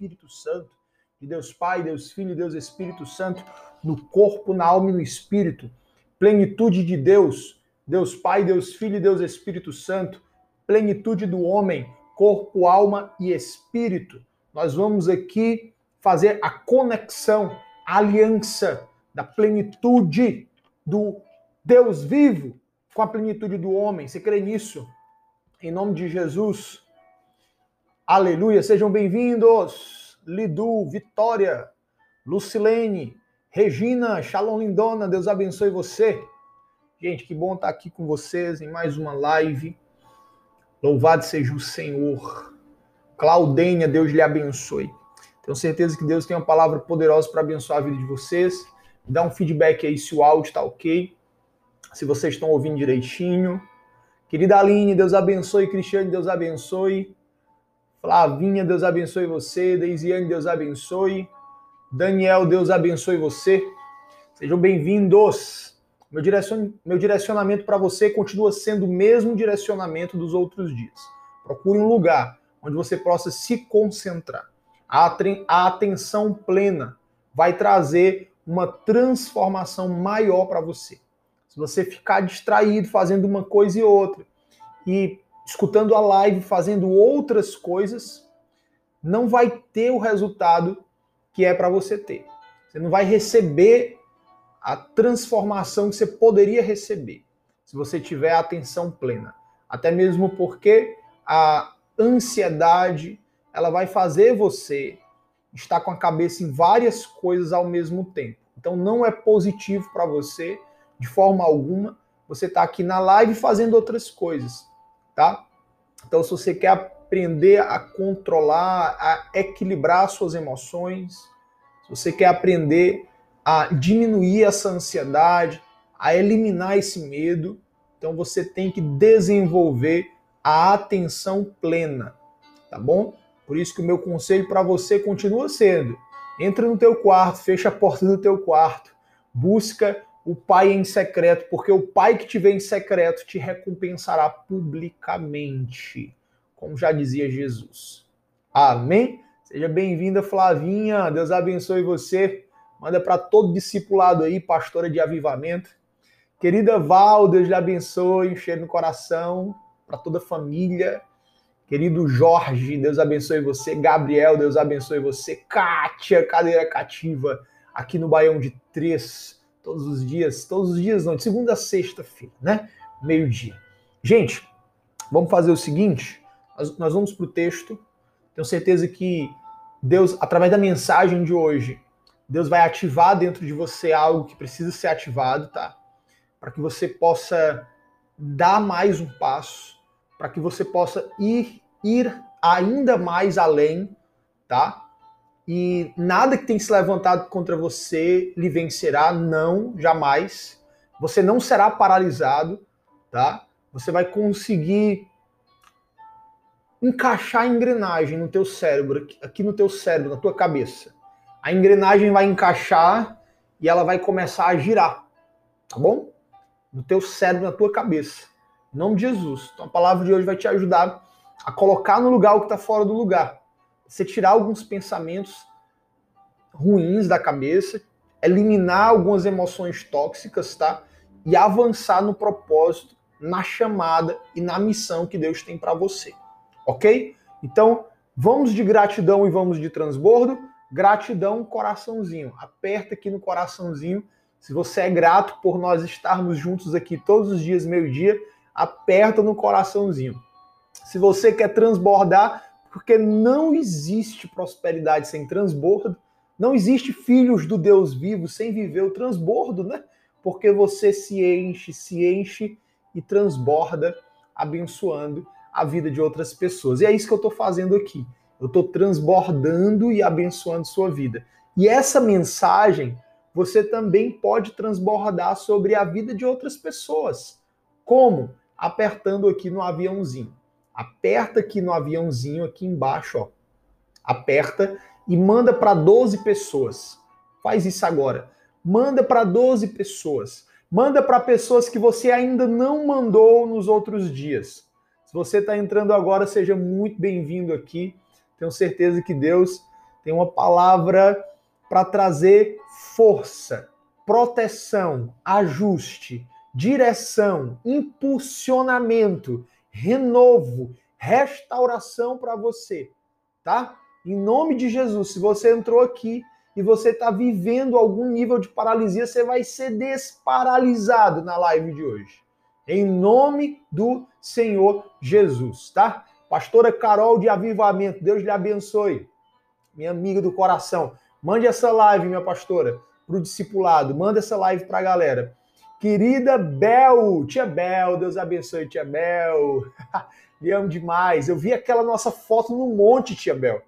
Espírito Santo, de Deus Pai, Deus Filho, Deus Espírito Santo, no corpo, na alma e no espírito. Plenitude de Deus, Deus Pai, Deus Filho e Deus Espírito Santo. Plenitude do homem, corpo, alma e espírito. Nós vamos aqui fazer a conexão, a aliança da plenitude do Deus vivo com a plenitude do homem. Você crê nisso? Em nome de Jesus. Aleluia. Sejam bem-vindos. Lidu, Vitória, Lucilene, Regina, Shalom Lindona. Deus abençoe você. Gente, que bom estar aqui com vocês em mais uma live. Louvado seja o Senhor. Claudênia, Deus lhe abençoe. Tenho certeza que Deus tem uma palavra poderosa para abençoar a vida de vocês. Dá um feedback aí se o áudio está ok, se vocês estão ouvindo direitinho. Querida Aline, Deus abençoe. Cristiane, Deus abençoe. Flavinha, Deus abençoe você. Deisiane, Deus abençoe. Daniel, Deus abençoe você. Sejam bem-vindos. Meu, direcion... Meu direcionamento para você continua sendo o mesmo direcionamento dos outros dias. Procure um lugar onde você possa se concentrar. A, a atenção plena vai trazer uma transformação maior para você. Se você ficar distraído fazendo uma coisa e outra e escutando a live, fazendo outras coisas, não vai ter o resultado que é para você ter. Você não vai receber a transformação que você poderia receber se você tiver atenção plena. Até mesmo porque a ansiedade, ela vai fazer você estar com a cabeça em várias coisas ao mesmo tempo. Então não é positivo para você de forma alguma você estar tá aqui na live fazendo outras coisas tá? Então, se você quer aprender a controlar, a equilibrar suas emoções, se você quer aprender a diminuir essa ansiedade, a eliminar esse medo, então você tem que desenvolver a atenção plena, tá bom? Por isso que o meu conselho para você continua sendo: entra no teu quarto, fecha a porta do teu quarto, busca o pai em secreto, porque o pai que te vê em secreto te recompensará publicamente, como já dizia Jesus. Amém? Seja bem-vinda, Flavinha. Deus abençoe você. Manda para todo discipulado aí, pastora de avivamento. Querida Val, Deus lhe abençoe, cheiro no coração, para toda a família. Querido Jorge, Deus abençoe você. Gabriel, Deus abençoe você. Kátia, cadeira cativa, aqui no Baião de Três todos os dias, todos os dias não, de segunda a sexta-feira, né? Meio-dia. Gente, vamos fazer o seguinte: nós, vamos para o texto. Tenho certeza que Deus, através da mensagem de hoje, Deus vai ativar dentro de você algo que precisa ser ativado, tá? Para que você possa dar mais um passo, para que você possa ir, ir ainda mais além, tá? E nada que tem se levantado contra você lhe vencerá, não, jamais. Você não será paralisado, tá? Você vai conseguir encaixar a engrenagem no teu cérebro, aqui no teu cérebro, na tua cabeça. A engrenagem vai encaixar e ela vai começar a girar, tá bom? No teu cérebro, na tua cabeça. Em nome de Jesus. Então a palavra de hoje vai te ajudar a colocar no lugar o que está fora do lugar você tirar alguns pensamentos ruins da cabeça, eliminar algumas emoções tóxicas, tá? E avançar no propósito, na chamada e na missão que Deus tem para você. OK? Então, vamos de gratidão e vamos de transbordo. Gratidão, coraçãozinho. Aperta aqui no coraçãozinho. Se você é grato por nós estarmos juntos aqui todos os dias, meio-dia, aperta no coraçãozinho. Se você quer transbordar, porque não existe prosperidade sem transbordo, não existe filhos do Deus vivo sem viver o transbordo, né? Porque você se enche, se enche e transborda, abençoando a vida de outras pessoas. E é isso que eu estou fazendo aqui. Eu estou transbordando e abençoando sua vida. E essa mensagem você também pode transbordar sobre a vida de outras pessoas. Como? Apertando aqui no aviãozinho. Aperta aqui no aviãozinho, aqui embaixo, ó. Aperta e manda para 12 pessoas. Faz isso agora. Manda para 12 pessoas. Manda para pessoas que você ainda não mandou nos outros dias. Se você está entrando agora, seja muito bem-vindo aqui. Tenho certeza que Deus tem uma palavra para trazer força, proteção, ajuste, direção, impulsionamento, renovo, restauração para você, tá? Em nome de Jesus, se você entrou aqui e você está vivendo algum nível de paralisia, você vai ser desparalisado na live de hoje. Em nome do Senhor Jesus, tá? Pastora Carol de Avivamento, Deus lhe abençoe. Minha amiga do coração. Mande essa live, minha pastora, para o discipulado. Manda essa live para a galera. Querida Bel, tia Bel, Deus abençoe, tia Bel. Lhe amo demais. Eu vi aquela nossa foto no monte, tia Bel.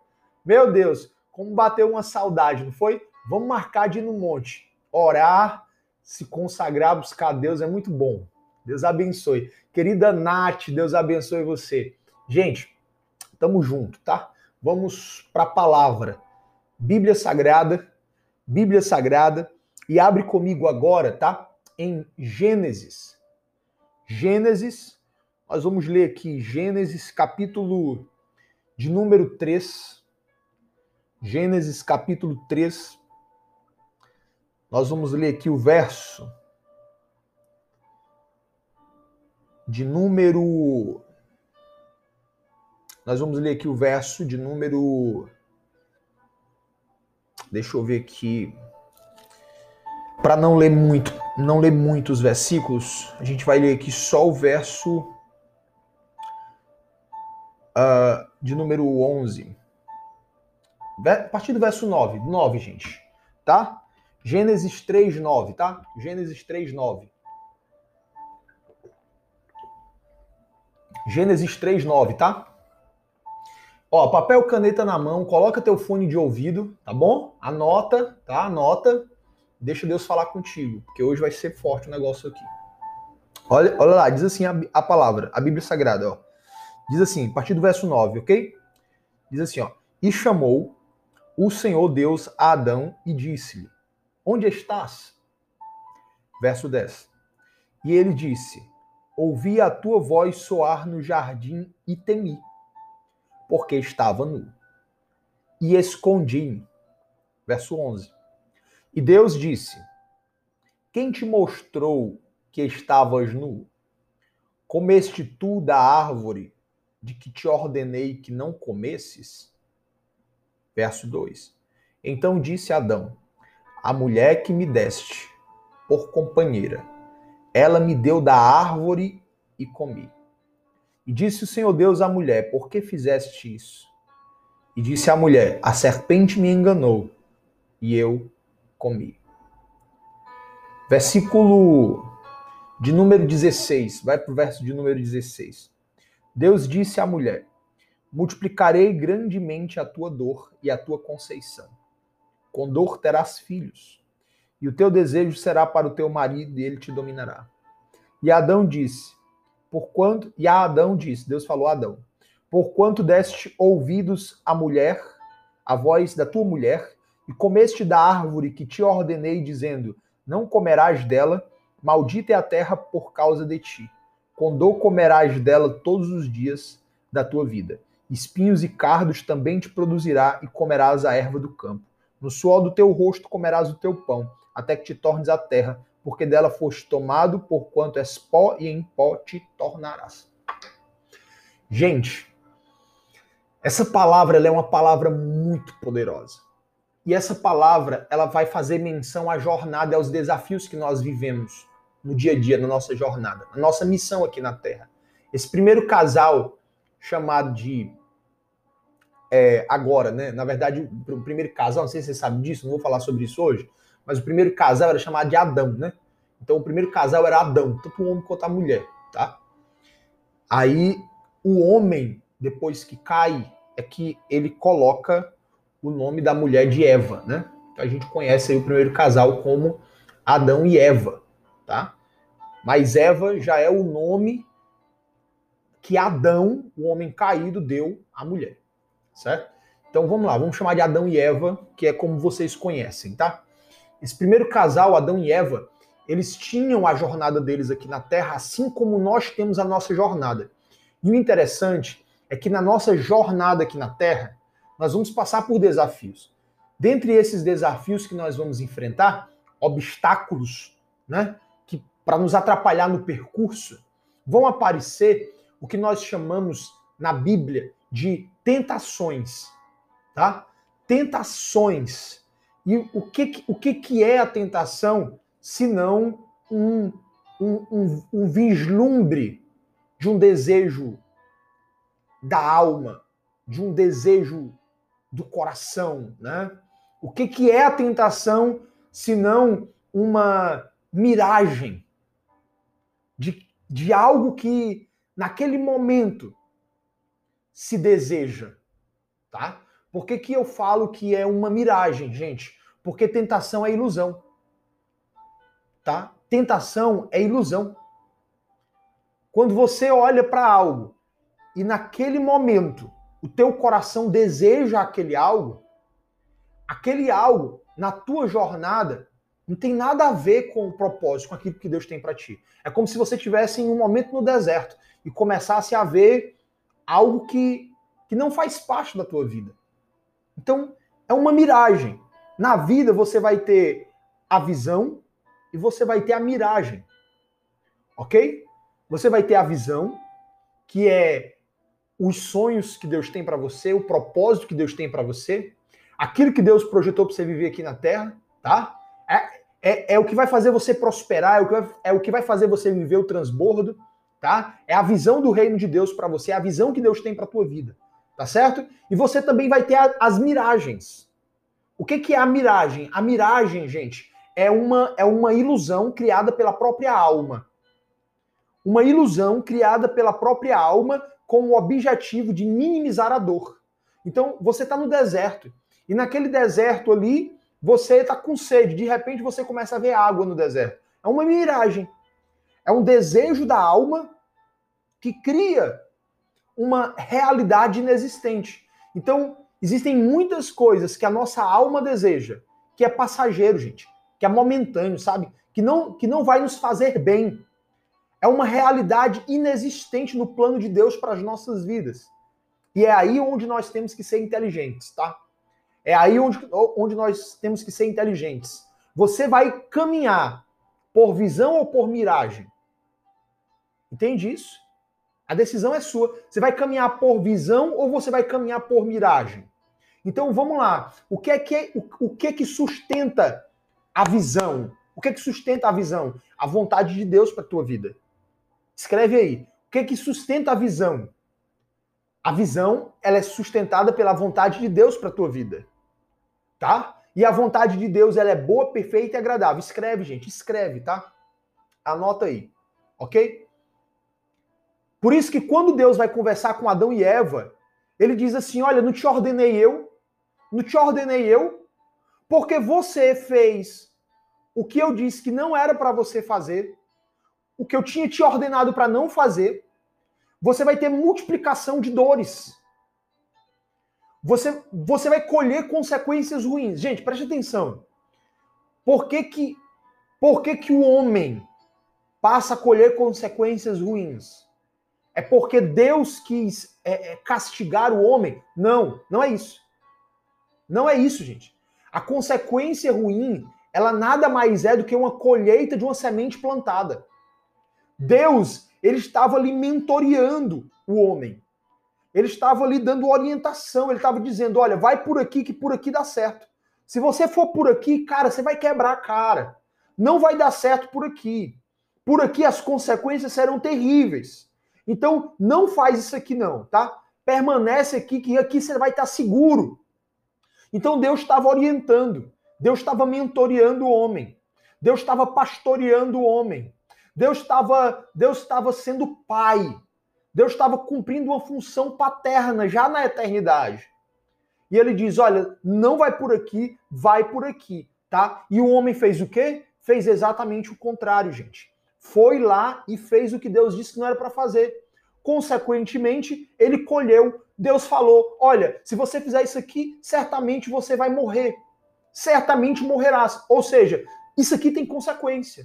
Meu Deus, como bateu uma saudade, não foi? Vamos marcar de ir no monte. Orar, se consagrar, buscar Deus é muito bom. Deus abençoe. Querida Nath, Deus abençoe você. Gente, tamo junto, tá? Vamos para a palavra. Bíblia Sagrada, Bíblia Sagrada, e abre comigo agora, tá? Em Gênesis. Gênesis, nós vamos ler aqui Gênesis capítulo de número 3. Gênesis capítulo 3. Nós vamos ler aqui o verso de número. Nós vamos ler aqui o verso de número. Deixa eu ver aqui. Para não ler muito, não ler muitos versículos, a gente vai ler aqui só o verso uh, de número 11. A partir do verso 9. 9, gente. Tá? Gênesis 3, 9, tá? Gênesis 3, 9. Gênesis 3, 9, tá? Ó, papel, caneta na mão, coloca teu fone de ouvido, tá bom? Anota, tá? Anota. Deixa Deus falar contigo, porque hoje vai ser forte o negócio aqui. Olha, olha lá, diz assim a, a palavra, a Bíblia Sagrada, ó. Diz assim, a partir do verso 9, ok? Diz assim, ó. E chamou o Senhor Deus a Adão e disse-lhe: Onde estás? Verso 10. E ele disse: Ouvi a tua voz soar no jardim e temi, porque estava nu. E escondi-me. Verso 11. E Deus disse: Quem te mostrou que estavas nu? Comeste tu da árvore de que te ordenei que não comesses? Verso 2. Então disse Adão: A mulher que me deste por companheira, ela me deu da árvore e comi. E disse o Senhor Deus à mulher: Por que fizeste isso? E disse a mulher: A serpente me enganou e eu comi. Versículo de número 16, vai para o verso de número 16. Deus disse à mulher: multiplicarei grandemente a tua dor e a tua conceição. Com dor terás filhos, e o teu desejo será para o teu marido, e ele te dominará. E Adão disse: Por quanto e a Adão disse, Deus falou a Adão: Por quanto deste ouvidos à mulher, a voz da tua mulher, e comeste da árvore que te ordenei dizendo: Não comerás dela, maldita é a terra por causa de ti. Com comerás dela todos os dias da tua vida Espinhos e cardos também te produzirá e comerás a erva do campo. No suor do teu rosto comerás o teu pão, até que te tornes a terra, porque dela foste tomado, porquanto és pó e em pó te tornarás. Gente, essa palavra é uma palavra muito poderosa. E essa palavra, ela vai fazer menção à jornada aos desafios que nós vivemos no dia a dia, na nossa jornada, na nossa missão aqui na Terra. Esse primeiro casal chamado de é, agora, né? Na verdade, o primeiro casal, não sei se você sabe disso, não vou falar sobre isso hoje, mas o primeiro casal era chamado de Adão, né? Então o primeiro casal era Adão, tanto o homem quanto a mulher, tá? Aí o homem, depois que cai, é que ele coloca o nome da mulher de Eva, né? Então, a gente conhece aí o primeiro casal como Adão e Eva, tá? Mas Eva já é o nome que Adão, o homem caído, deu à mulher certo? Então vamos lá, vamos chamar de Adão e Eva, que é como vocês conhecem, tá? Esse primeiro casal, Adão e Eva, eles tinham a jornada deles aqui na Terra, assim como nós temos a nossa jornada. E o interessante é que na nossa jornada aqui na Terra, nós vamos passar por desafios. Dentre esses desafios que nós vamos enfrentar, obstáculos, né, que para nos atrapalhar no percurso, vão aparecer o que nós chamamos na Bíblia de tentações, tá? Tentações. E o que, o que, que é a tentação, se não um, um, um, um vislumbre de um desejo da alma, de um desejo do coração, né? O que, que é a tentação, se não uma miragem de, de algo que naquele momento se deseja, tá? Por que, que eu falo que é uma miragem, gente? Porque tentação é ilusão, tá? Tentação é ilusão. Quando você olha para algo e naquele momento o teu coração deseja aquele algo, aquele algo na tua jornada não tem nada a ver com o propósito, com aquilo que Deus tem para ti. É como se você estivesse em um momento no deserto e começasse a ver algo que, que não faz parte da tua vida. Então, é uma miragem. Na vida você vai ter a visão e você vai ter a miragem. Ok? Você vai ter a visão, que é os sonhos que Deus tem para você, o propósito que Deus tem para você, aquilo que Deus projetou para você viver aqui na Terra, tá? É, é, é, o que vai fazer você prosperar, é o, que vai, é o que vai fazer você viver o transbordo, tá? É a visão do reino de Deus para você, é a visão que Deus tem para tua vida, tá certo? E você também vai ter a, as miragens. O que, que é a miragem? A miragem, gente, é uma, é uma ilusão criada pela própria alma. Uma ilusão criada pela própria alma com o objetivo de minimizar a dor. Então, você está no deserto. E naquele deserto ali, você está com sede. De repente, você começa a ver água no deserto. É uma miragem. É um desejo da alma que cria uma realidade inexistente. Então, existem muitas coisas que a nossa alma deseja, que é passageiro, gente, que é momentâneo, sabe? Que não, que não vai nos fazer bem. É uma realidade inexistente no plano de Deus para as nossas vidas. E é aí onde nós temos que ser inteligentes, tá? É aí onde, onde nós temos que ser inteligentes. Você vai caminhar por visão ou por miragem? Entende isso? A decisão é sua. Você vai caminhar por visão ou você vai caminhar por miragem? Então vamos lá. O que é que, o, o que, é que sustenta a visão? O que é que sustenta a visão? A vontade de Deus para a tua vida. Escreve aí. O que é que sustenta a visão? A visão, ela é sustentada pela vontade de Deus para tua vida. Tá? E a vontade de Deus, ela é boa, perfeita e agradável. Escreve, gente, escreve, tá? Anota aí. OK? Por isso que quando Deus vai conversar com Adão e Eva, ele diz assim: Olha, não te ordenei eu, não te ordenei eu, porque você fez o que eu disse que não era para você fazer, o que eu tinha te ordenado para não fazer, você vai ter multiplicação de dores. Você, você vai colher consequências ruins. Gente, preste atenção. Por que que, por que, que o homem passa a colher consequências ruins? É porque Deus quis é, é, castigar o homem? Não, não é isso. Não é isso, gente. A consequência ruim, ela nada mais é do que uma colheita de uma semente plantada. Deus, ele estava ali mentoreando o homem. Ele estava ali dando orientação, ele estava dizendo: olha, vai por aqui que por aqui dá certo. Se você for por aqui, cara, você vai quebrar a cara. Não vai dar certo por aqui. Por aqui as consequências serão terríveis. Então, não faz isso aqui não, tá? Permanece aqui, que aqui você vai estar seguro. Então, Deus estava orientando. Deus estava mentoreando o homem. Deus estava pastoreando o homem. Deus estava Deus estava sendo pai. Deus estava cumprindo uma função paterna já na eternidade. E ele diz: "Olha, não vai por aqui, vai por aqui", tá? E o homem fez o quê? Fez exatamente o contrário, gente foi lá e fez o que Deus disse que não era para fazer. Consequentemente, ele colheu. Deus falou: Olha, se você fizer isso aqui, certamente você vai morrer. Certamente morrerás. Ou seja, isso aqui tem consequência.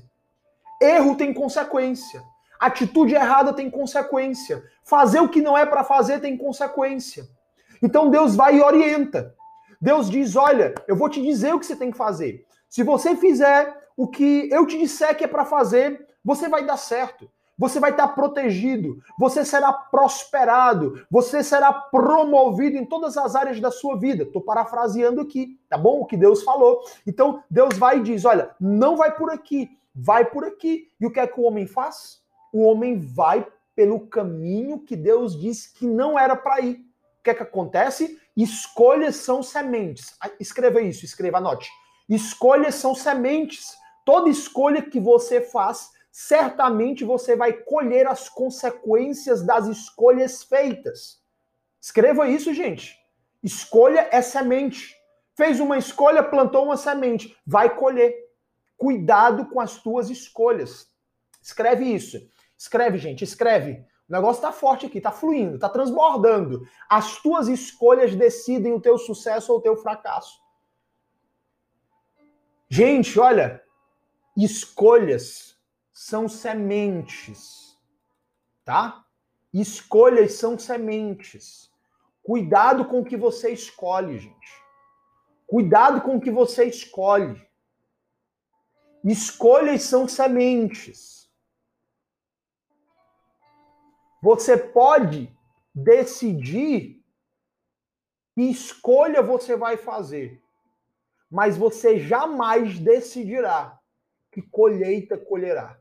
Erro tem consequência. Atitude errada tem consequência. Fazer o que não é para fazer tem consequência. Então Deus vai e orienta. Deus diz: Olha, eu vou te dizer o que você tem que fazer. Se você fizer o que eu te disser que é para fazer, você vai dar certo. Você vai estar protegido, você será prosperado, você será promovido em todas as áreas da sua vida. Estou parafraseando aqui, tá bom? O que Deus falou. Então, Deus vai e diz: olha, não vai por aqui, vai por aqui. E o que é que o homem faz? O homem vai pelo caminho que Deus disse que não era para ir. O que é que acontece? Escolhas são sementes. Ah, escreva isso, escreva, anote. Escolhas são sementes. Toda escolha que você faz certamente você vai colher as consequências das escolhas feitas. Escreva isso, gente. Escolha é semente. Fez uma escolha, plantou uma semente, vai colher. Cuidado com as tuas escolhas. Escreve isso. Escreve, gente, escreve. O negócio tá forte aqui, tá fluindo, tá transbordando. As tuas escolhas decidem o teu sucesso ou o teu fracasso. Gente, olha, escolhas são sementes, tá? Escolhas são sementes. Cuidado com o que você escolhe, gente. Cuidado com o que você escolhe. Escolhas são sementes. Você pode decidir que escolha você vai fazer, mas você jamais decidirá que colheita colherá.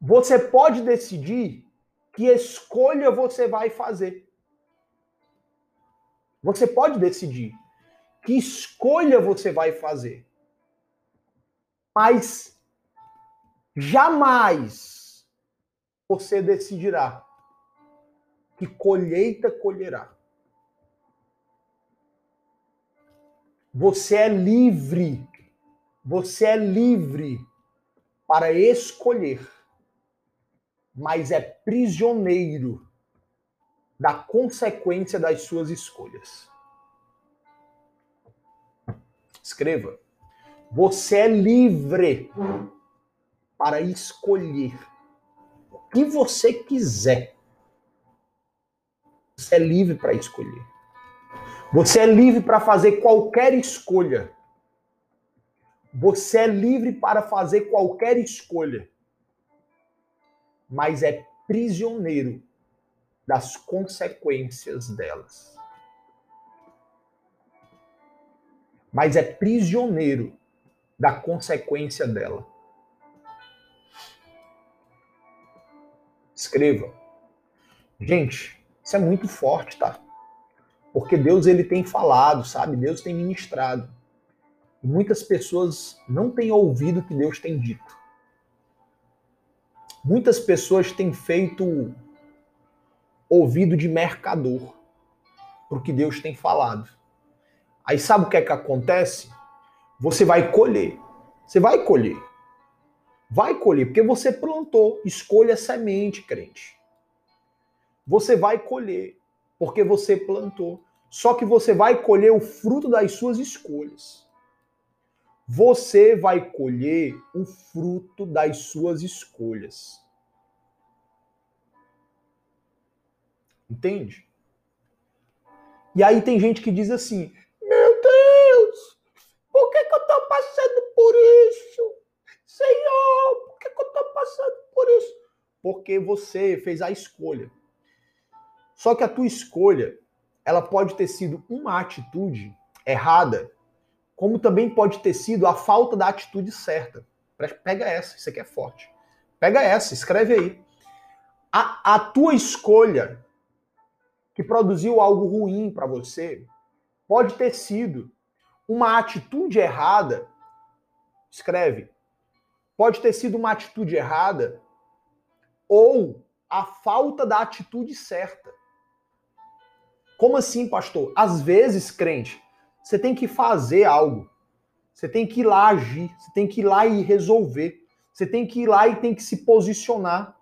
Você pode decidir que escolha você vai fazer. Você pode decidir que escolha você vai fazer. Mas jamais você decidirá que colheita colherá. Você é livre. Você é livre para escolher mas é prisioneiro da consequência das suas escolhas. Escreva. Você é livre para escolher o que você quiser. Você é livre para escolher. Você é livre para fazer qualquer escolha. Você é livre para fazer qualquer escolha mas é prisioneiro das consequências delas. Mas é prisioneiro da consequência dela. Escreva. Gente, isso é muito forte, tá? Porque Deus ele tem falado, sabe? Deus tem ministrado. E muitas pessoas não têm ouvido o que Deus tem dito. Muitas pessoas têm feito ouvido de mercador para o que Deus tem falado. Aí sabe o que é que acontece? Você vai colher. Você vai colher. Vai colher, porque você plantou. Escolha semente, crente. Você vai colher, porque você plantou. Só que você vai colher o fruto das suas escolhas. Você vai colher o fruto das suas escolhas. Entende? E aí tem gente que diz assim: por que, que eu estou passando por isso? Senhor, por que, que eu estou passando por isso? Porque você fez a escolha. Só que a tua escolha, ela pode ter sido uma atitude errada como também pode ter sido a falta da atitude certa. Pega essa, isso aqui é forte. Pega essa, escreve aí. A, a tua escolha que produziu algo ruim para você pode ter sido uma atitude errada. Escreve. Pode ter sido uma atitude errada ou a falta da atitude certa. Como assim, pastor? Às vezes, crente, você tem que fazer algo. Você tem que ir lá agir. Você tem que ir lá e resolver. Você tem que ir lá e tem que se posicionar.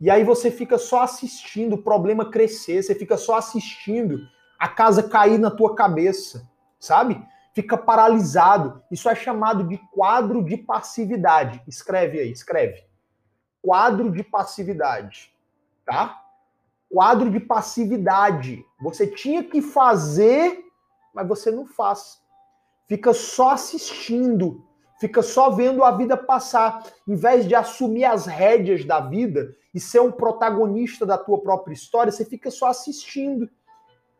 E aí você fica só assistindo o problema crescer. Você fica só assistindo a casa cair na tua cabeça. Sabe? Fica paralisado. Isso é chamado de quadro de passividade. Escreve aí, escreve. Quadro de passividade. Tá? quadro de passividade. Você tinha que fazer, mas você não faz. Fica só assistindo, fica só vendo a vida passar, em vez de assumir as rédeas da vida e ser um protagonista da tua própria história, você fica só assistindo.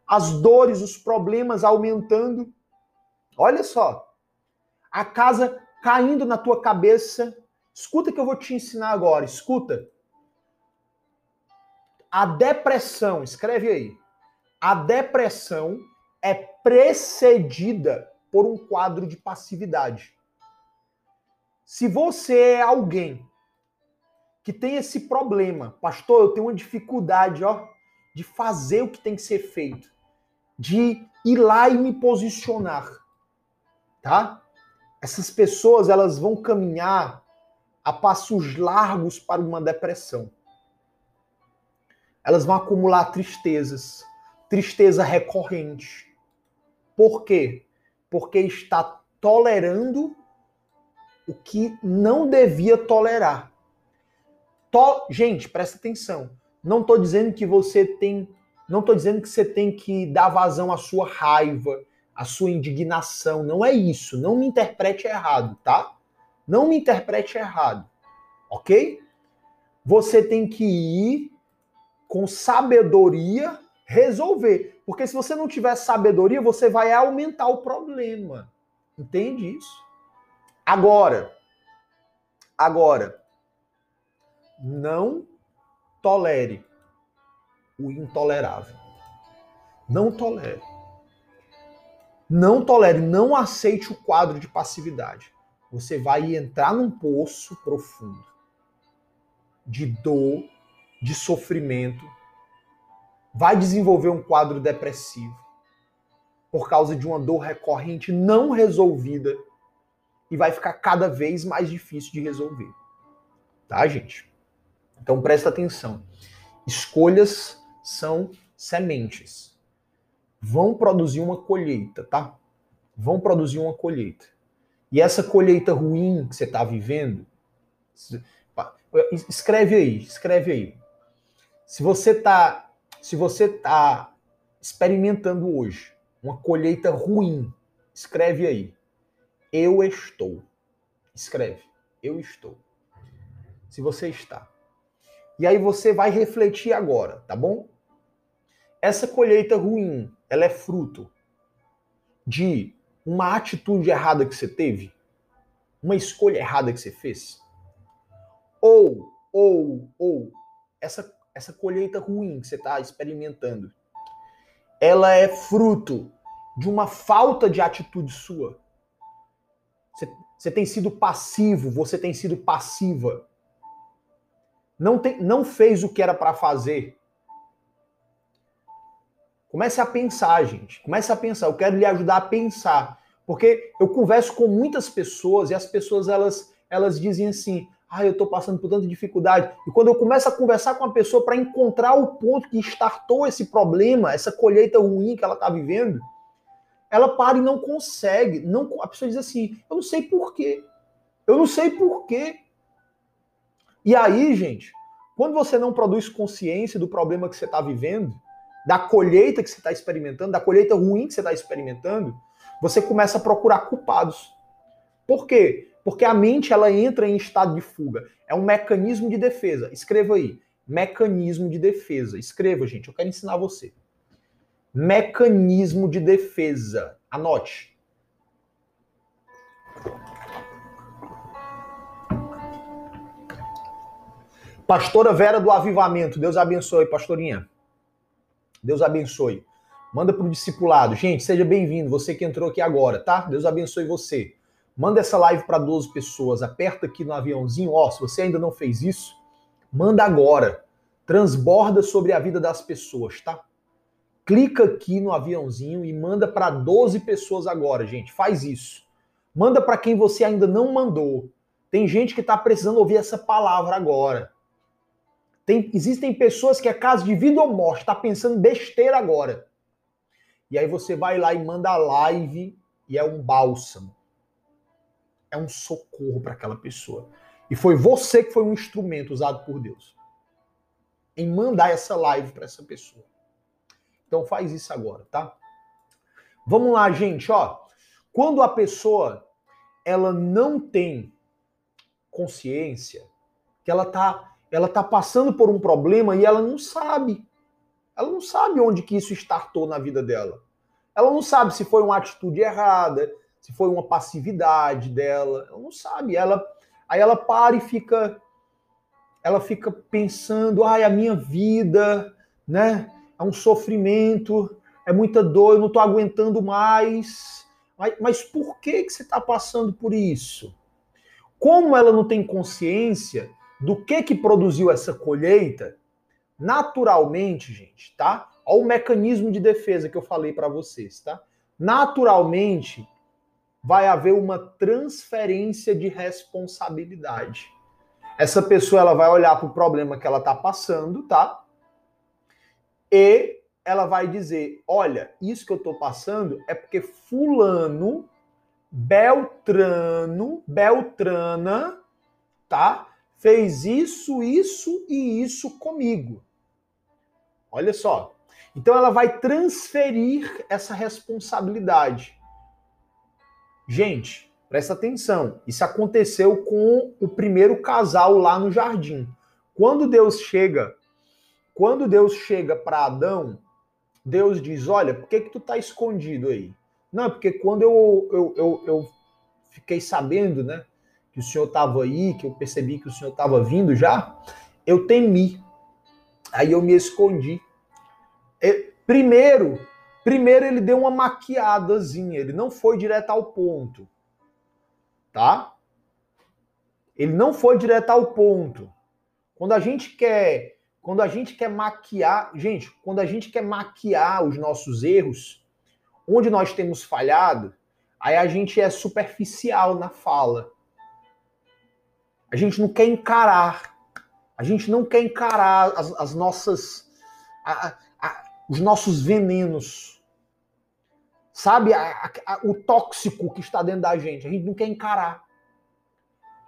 As dores, os problemas aumentando. Olha só. A casa caindo na tua cabeça. Escuta que eu vou te ensinar agora, escuta. A depressão, escreve aí. A depressão é precedida por um quadro de passividade. Se você é alguém que tem esse problema, pastor, eu tenho uma dificuldade, ó, de fazer o que tem que ser feito, de ir lá e me posicionar, tá? Essas pessoas, elas vão caminhar a passos largos para uma depressão elas vão acumular tristezas, tristeza recorrente. Por quê? Porque está tolerando o que não devia tolerar. To... Gente, presta atenção. Não estou dizendo que você tem, não estou dizendo que você tem que dar vazão à sua raiva, à sua indignação. Não é isso. Não me interprete errado, tá? Não me interprete errado, ok? Você tem que ir com sabedoria, resolver. Porque se você não tiver sabedoria, você vai aumentar o problema. Entende isso? Agora, agora, não tolere o intolerável. Não tolere. Não tolere, não aceite o quadro de passividade. Você vai entrar num poço profundo de dor, de sofrimento, vai desenvolver um quadro depressivo por causa de uma dor recorrente não resolvida e vai ficar cada vez mais difícil de resolver. Tá, gente? Então presta atenção. Escolhas são sementes. Vão produzir uma colheita, tá? Vão produzir uma colheita. E essa colheita ruim que você está vivendo, escreve aí, escreve aí. Se você está se você tá experimentando hoje uma colheita ruim, escreve aí. Eu estou. Escreve. Eu estou. Se você está. E aí você vai refletir agora, tá bom? Essa colheita ruim, ela é fruto de uma atitude errada que você teve? Uma escolha errada que você fez? Ou, ou, ou, essa essa colheita ruim que você está experimentando, ela é fruto de uma falta de atitude sua. Você, você tem sido passivo, você tem sido passiva. Não, tem, não fez o que era para fazer. Comece a pensar, gente. Comece a pensar. Eu quero lhe ajudar a pensar. Porque eu converso com muitas pessoas e as pessoas elas, elas dizem assim: ah, eu estou passando por tanta dificuldade. E quando eu começo a conversar com a pessoa para encontrar o ponto que startou esse problema, essa colheita ruim que ela está vivendo, ela para e não consegue. Não, a pessoa diz assim: eu não sei porquê. Eu não sei porquê. E aí, gente, quando você não produz consciência do problema que você está vivendo, da colheita que você está experimentando, da colheita ruim que você está experimentando, você começa a procurar culpados. Por quê? Porque a mente ela entra em estado de fuga. É um mecanismo de defesa. Escreva aí. Mecanismo de defesa. Escreva, gente. Eu quero ensinar você. Mecanismo de defesa. Anote. Pastora Vera do Avivamento. Deus abençoe, pastorinha. Deus abençoe. Manda para o discipulado. Gente, seja bem-vindo. Você que entrou aqui agora, tá? Deus abençoe você. Manda essa live para 12 pessoas, aperta aqui no aviãozinho, ó, se você ainda não fez isso, manda agora. Transborda sobre a vida das pessoas, tá? Clica aqui no aviãozinho e manda para 12 pessoas agora, gente. Faz isso. Manda para quem você ainda não mandou. Tem gente que está precisando ouvir essa palavra agora. Tem, existem pessoas que é caso de vida ou morte, está pensando besteira agora. E aí você vai lá e manda a live e é um bálsamo é um socorro para aquela pessoa. E foi você que foi um instrumento usado por Deus. em mandar essa live para essa pessoa. Então faz isso agora, tá? Vamos lá, gente, ó. Quando a pessoa ela não tem consciência que ela tá ela tá passando por um problema e ela não sabe. Ela não sabe onde que isso startou na vida dela. Ela não sabe se foi uma atitude errada, se foi uma passividade dela. Ela não sabe. Ela aí ela para e fica ela fica pensando, ai, a minha vida, né? É um sofrimento, é muita dor, eu não estou aguentando mais. Mas, mas por que, que você está passando por isso? Como ela não tem consciência do que que produziu essa colheita, naturalmente, gente, tá? Olha o mecanismo de defesa que eu falei para vocês, tá? Naturalmente, vai haver uma transferência de responsabilidade. Essa pessoa ela vai olhar para o problema que ela está passando, tá? E ela vai dizer: olha, isso que eu estou passando é porque fulano, Beltrano, Beltrana, tá? Fez isso, isso e isso comigo. Olha só. Então ela vai transferir essa responsabilidade. Gente, presta atenção. Isso aconteceu com o primeiro casal lá no jardim. Quando Deus chega, quando Deus chega para Adão Deus diz: Olha, por que, que tu tá escondido aí? Não, porque quando eu, eu, eu, eu fiquei sabendo, né, que o senhor estava aí, que eu percebi que o senhor estava vindo já, eu temi. Aí eu me escondi. primeiro, primeiro ele deu uma maquiadazinha, ele não foi direto ao ponto. Tá? Ele não foi direto ao ponto. Quando a gente quer quando a gente quer maquiar, gente, quando a gente quer maquiar os nossos erros, onde nós temos falhado, aí a gente é superficial na fala. A gente não quer encarar. A gente não quer encarar as, as nossas. A, a, os nossos venenos. Sabe? A, o tóxico que está dentro da gente. A gente não quer encarar.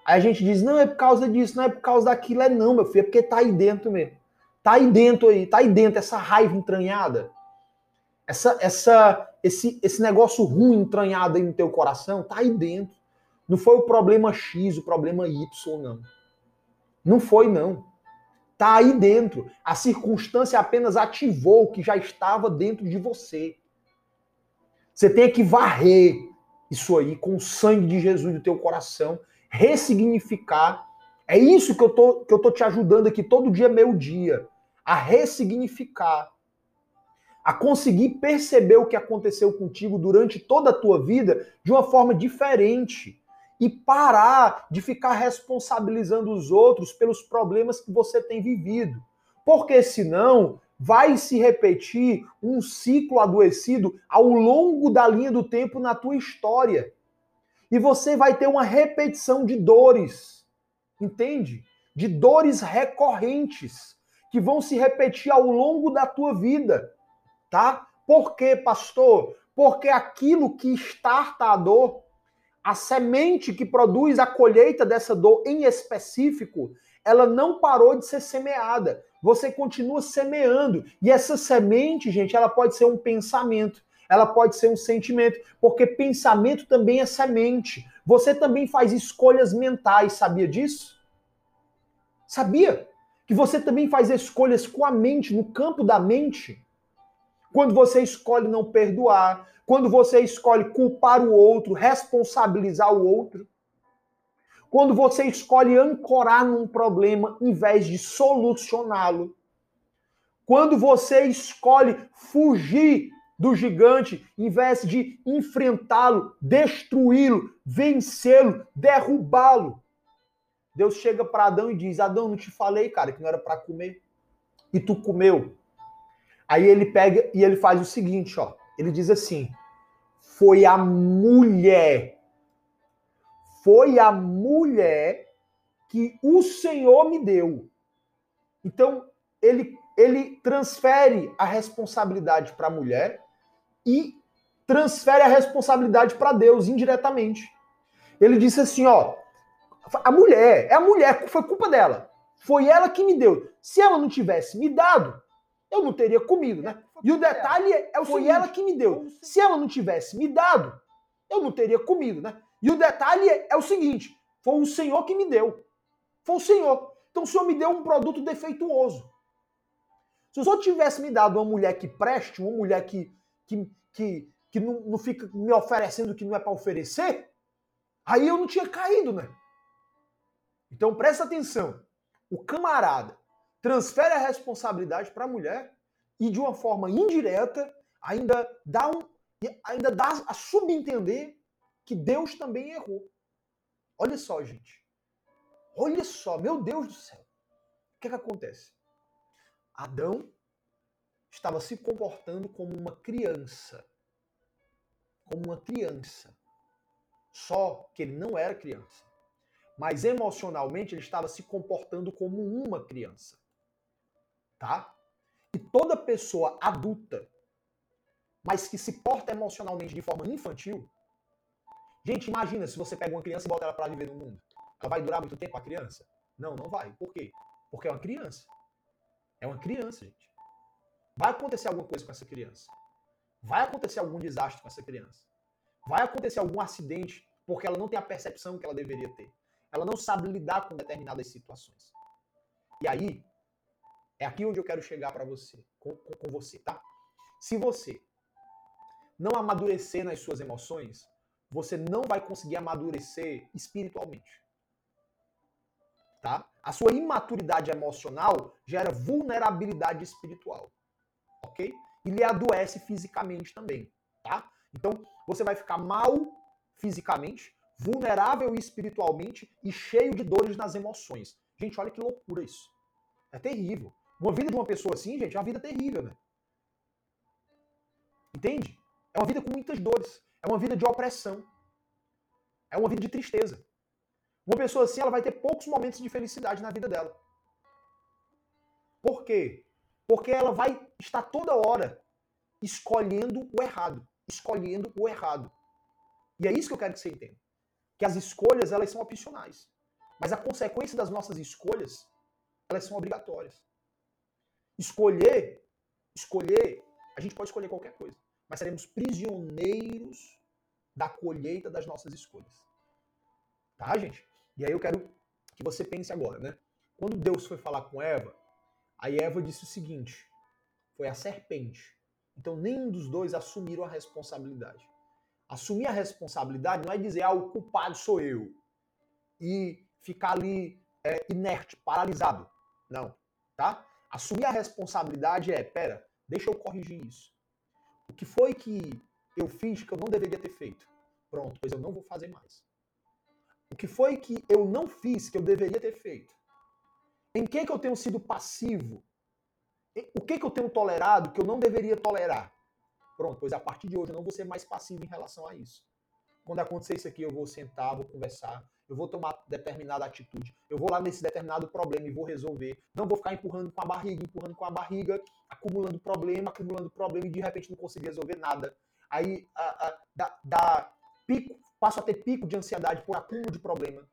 Aí a gente diz, não, é por causa disso, não é por causa daquilo. É não, meu filho, é porque tá aí dentro mesmo. Tá aí dentro aí, tá aí dentro essa raiva entranhada. Essa essa esse esse negócio ruim entranhado aí no teu coração, tá aí dentro. Não foi o problema X, o problema Y, não. Não foi não. Tá aí dentro. A circunstância apenas ativou o que já estava dentro de você. Você tem que varrer isso aí com o sangue de Jesus do teu coração, ressignificar. É isso que eu tô, que eu tô te ajudando aqui todo dia, meu dia a ressignificar, a conseguir perceber o que aconteceu contigo durante toda a tua vida de uma forma diferente e parar de ficar responsabilizando os outros pelos problemas que você tem vivido. Porque senão vai se repetir um ciclo adoecido ao longo da linha do tempo na tua história. E você vai ter uma repetição de dores. Entende? De dores recorrentes que vão se repetir ao longo da tua vida, tá? Por quê, pastor? Porque aquilo que starta a dor, a semente que produz a colheita dessa dor em específico, ela não parou de ser semeada. Você continua semeando. E essa semente, gente, ela pode ser um pensamento, ela pode ser um sentimento, porque pensamento também é semente. Você também faz escolhas mentais, sabia disso? Sabia? que você também faz escolhas com a mente, no campo da mente. Quando você escolhe não perdoar, quando você escolhe culpar o outro, responsabilizar o outro, quando você escolhe ancorar num problema em vez de solucioná-lo, quando você escolhe fugir do gigante em vez de enfrentá-lo, destruí-lo, vencê-lo, derrubá-lo. Deus chega para Adão e diz: Adão, não te falei, cara, que não era para comer. E tu comeu. Aí ele pega e ele faz o seguinte, ó. Ele diz assim: Foi a mulher. Foi a mulher que o Senhor me deu. Então, ele, ele transfere a responsabilidade para a mulher e transfere a responsabilidade para Deus indiretamente. Ele disse assim, ó, a mulher, é a mulher, foi culpa dela. Foi ela que me deu. Se ela não tivesse me dado, eu não teria comido, né? E o detalhe é, é foi ela que me deu. Se ela não tivesse me dado, eu não teria comido, né? E o detalhe é, é o seguinte: foi o Senhor que me deu. Foi o Senhor. Então o Senhor me deu um produto defeituoso. Se o Senhor tivesse me dado uma mulher que preste, uma mulher que, que, que, que não, não fica me oferecendo o que não é para oferecer, aí eu não tinha caído, né? Então presta atenção. O camarada transfere a responsabilidade para a mulher e de uma forma indireta ainda dá um ainda dá a subentender que Deus também errou. Olha só, gente. Olha só, meu Deus do céu. O que, é que acontece? Adão estava se comportando como uma criança. Como uma criança. Só que ele não era criança. Mas emocionalmente ele estava se comportando como uma criança. Tá? E toda pessoa adulta, mas que se porta emocionalmente de forma infantil. Gente, imagina se você pega uma criança e bota ela para viver no mundo. Ela vai durar muito tempo a criança? Não, não vai. Por quê? Porque é uma criança. É uma criança, gente. Vai acontecer alguma coisa com essa criança. Vai acontecer algum desastre com essa criança. Vai acontecer algum acidente porque ela não tem a percepção que ela deveria ter. Ela não sabe lidar com determinadas situações. E aí, é aqui onde eu quero chegar para você, com, com, com você, tá? Se você não amadurecer nas suas emoções, você não vai conseguir amadurecer espiritualmente tá? A sua imaturidade emocional gera vulnerabilidade espiritual, ok? E lhe adoece fisicamente também, tá? Então, você vai ficar mal fisicamente, vulnerável espiritualmente e cheio de dores nas emoções. Gente, olha que loucura isso. É terrível. Uma vida de uma pessoa assim, gente, é uma vida terrível, né? Entende? É uma vida com muitas dores. É uma vida de opressão. É uma vida de tristeza. Uma pessoa assim, ela vai ter poucos momentos de felicidade na vida dela. Por quê? Porque ela vai estar toda hora escolhendo o errado, escolhendo o errado. E é isso que eu quero que você entenda. Que as escolhas, elas são opcionais. Mas a consequência das nossas escolhas, elas são obrigatórias. Escolher, escolher, a gente pode escolher qualquer coisa, mas seremos prisioneiros da colheita das nossas escolhas. Tá, gente? E aí eu quero que você pense agora, né? Quando Deus foi falar com Eva, aí Eva disse o seguinte: foi a serpente. Então nenhum dos dois assumiram a responsabilidade. Assumir a responsabilidade não é dizer, ah, o culpado sou eu. E ficar ali é, inerte, paralisado. Não, tá? Assumir a responsabilidade é, pera, deixa eu corrigir isso. O que foi que eu fiz que eu não deveria ter feito? Pronto, pois eu não vou fazer mais. O que foi que eu não fiz que eu deveria ter feito? Em que, que eu tenho sido passivo? O que, que eu tenho tolerado que eu não deveria tolerar? Pronto, pois a partir de hoje eu não vou ser mais passivo em relação a isso. Quando acontecer isso aqui, eu vou sentar, vou conversar, eu vou tomar determinada atitude, eu vou lá nesse determinado problema e vou resolver. Não vou ficar empurrando com a barriga, empurrando com a barriga, acumulando problema, acumulando problema e de repente não conseguir resolver nada. Aí a, a, dá, dá pico, passo a ter pico de ansiedade por acúmulo de problema.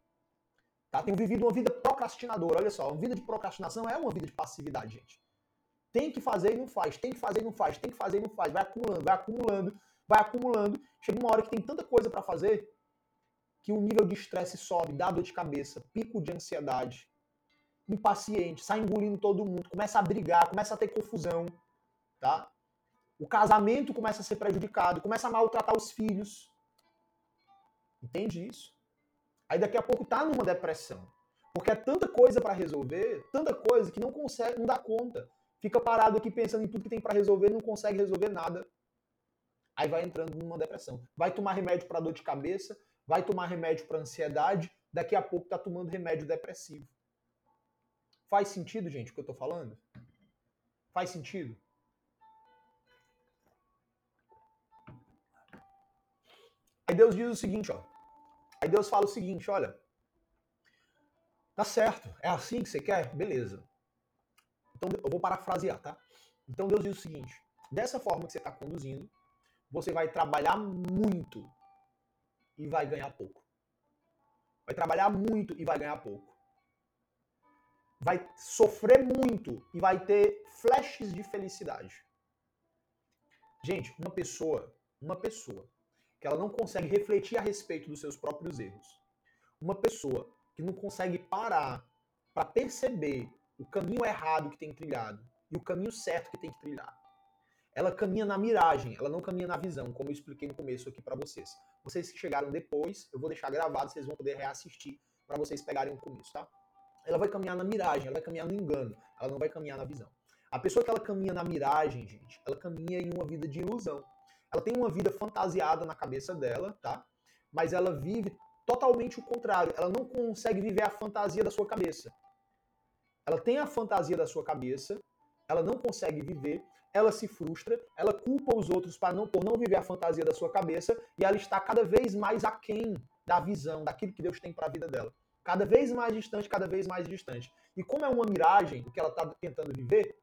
Tá? Tenho vivido uma vida procrastinadora. Olha só, uma vida de procrastinação é uma vida de passividade, gente. Tem que fazer e não faz, tem que fazer e não faz, tem que fazer e não faz. Vai acumulando, vai acumulando, vai acumulando. Chega uma hora que tem tanta coisa para fazer que o nível de estresse sobe, dá dor de cabeça, pico de ansiedade, impaciente, sai engolindo todo mundo, começa a brigar, começa a ter confusão, tá? O casamento começa a ser prejudicado, começa a maltratar os filhos, Entende isso? Aí daqui a pouco tá numa depressão. Porque é tanta coisa para resolver, tanta coisa que não consegue, não dá conta. Fica parado aqui pensando em tudo que tem para resolver, não consegue resolver nada. Aí vai entrando numa depressão. Vai tomar remédio para dor de cabeça, vai tomar remédio para ansiedade, daqui a pouco tá tomando remédio depressivo. Faz sentido, gente, o que eu tô falando? Faz sentido? Aí Deus diz o seguinte, ó. Aí Deus fala o seguinte, olha, tá certo, é assim que você quer? Beleza. Então eu vou parafrasear, tá? Então Deus diz o seguinte: dessa forma que você está conduzindo, você vai trabalhar muito e vai ganhar pouco. Vai trabalhar muito e vai ganhar pouco. vai sofrer muito e vai ter flashes de felicidade. Gente, uma pessoa, uma pessoa que ela não consegue refletir a respeito dos seus próprios erros, uma pessoa que não consegue parar para perceber o caminho errado que tem trilhado e o caminho certo que tem que trilhar. Ela caminha na miragem, ela não caminha na visão, como eu expliquei no começo aqui para vocês. Vocês que chegaram depois, eu vou deixar gravado, vocês vão poder reassistir para vocês pegarem o começo, tá? Ela vai caminhar na miragem, ela vai caminhar no engano, ela não vai caminhar na visão. A pessoa que ela caminha na miragem, gente, ela caminha em uma vida de ilusão. Ela tem uma vida fantasiada na cabeça dela, tá? Mas ela vive totalmente o contrário. Ela não consegue viver a fantasia da sua cabeça. Ela tem a fantasia da sua cabeça, ela não consegue viver, ela se frustra, ela culpa os outros para não, por não viver a fantasia da sua cabeça e ela está cada vez mais aquém da visão, daquilo que Deus tem para a vida dela. Cada vez mais distante, cada vez mais distante. E como é uma miragem, o que ela está tentando viver,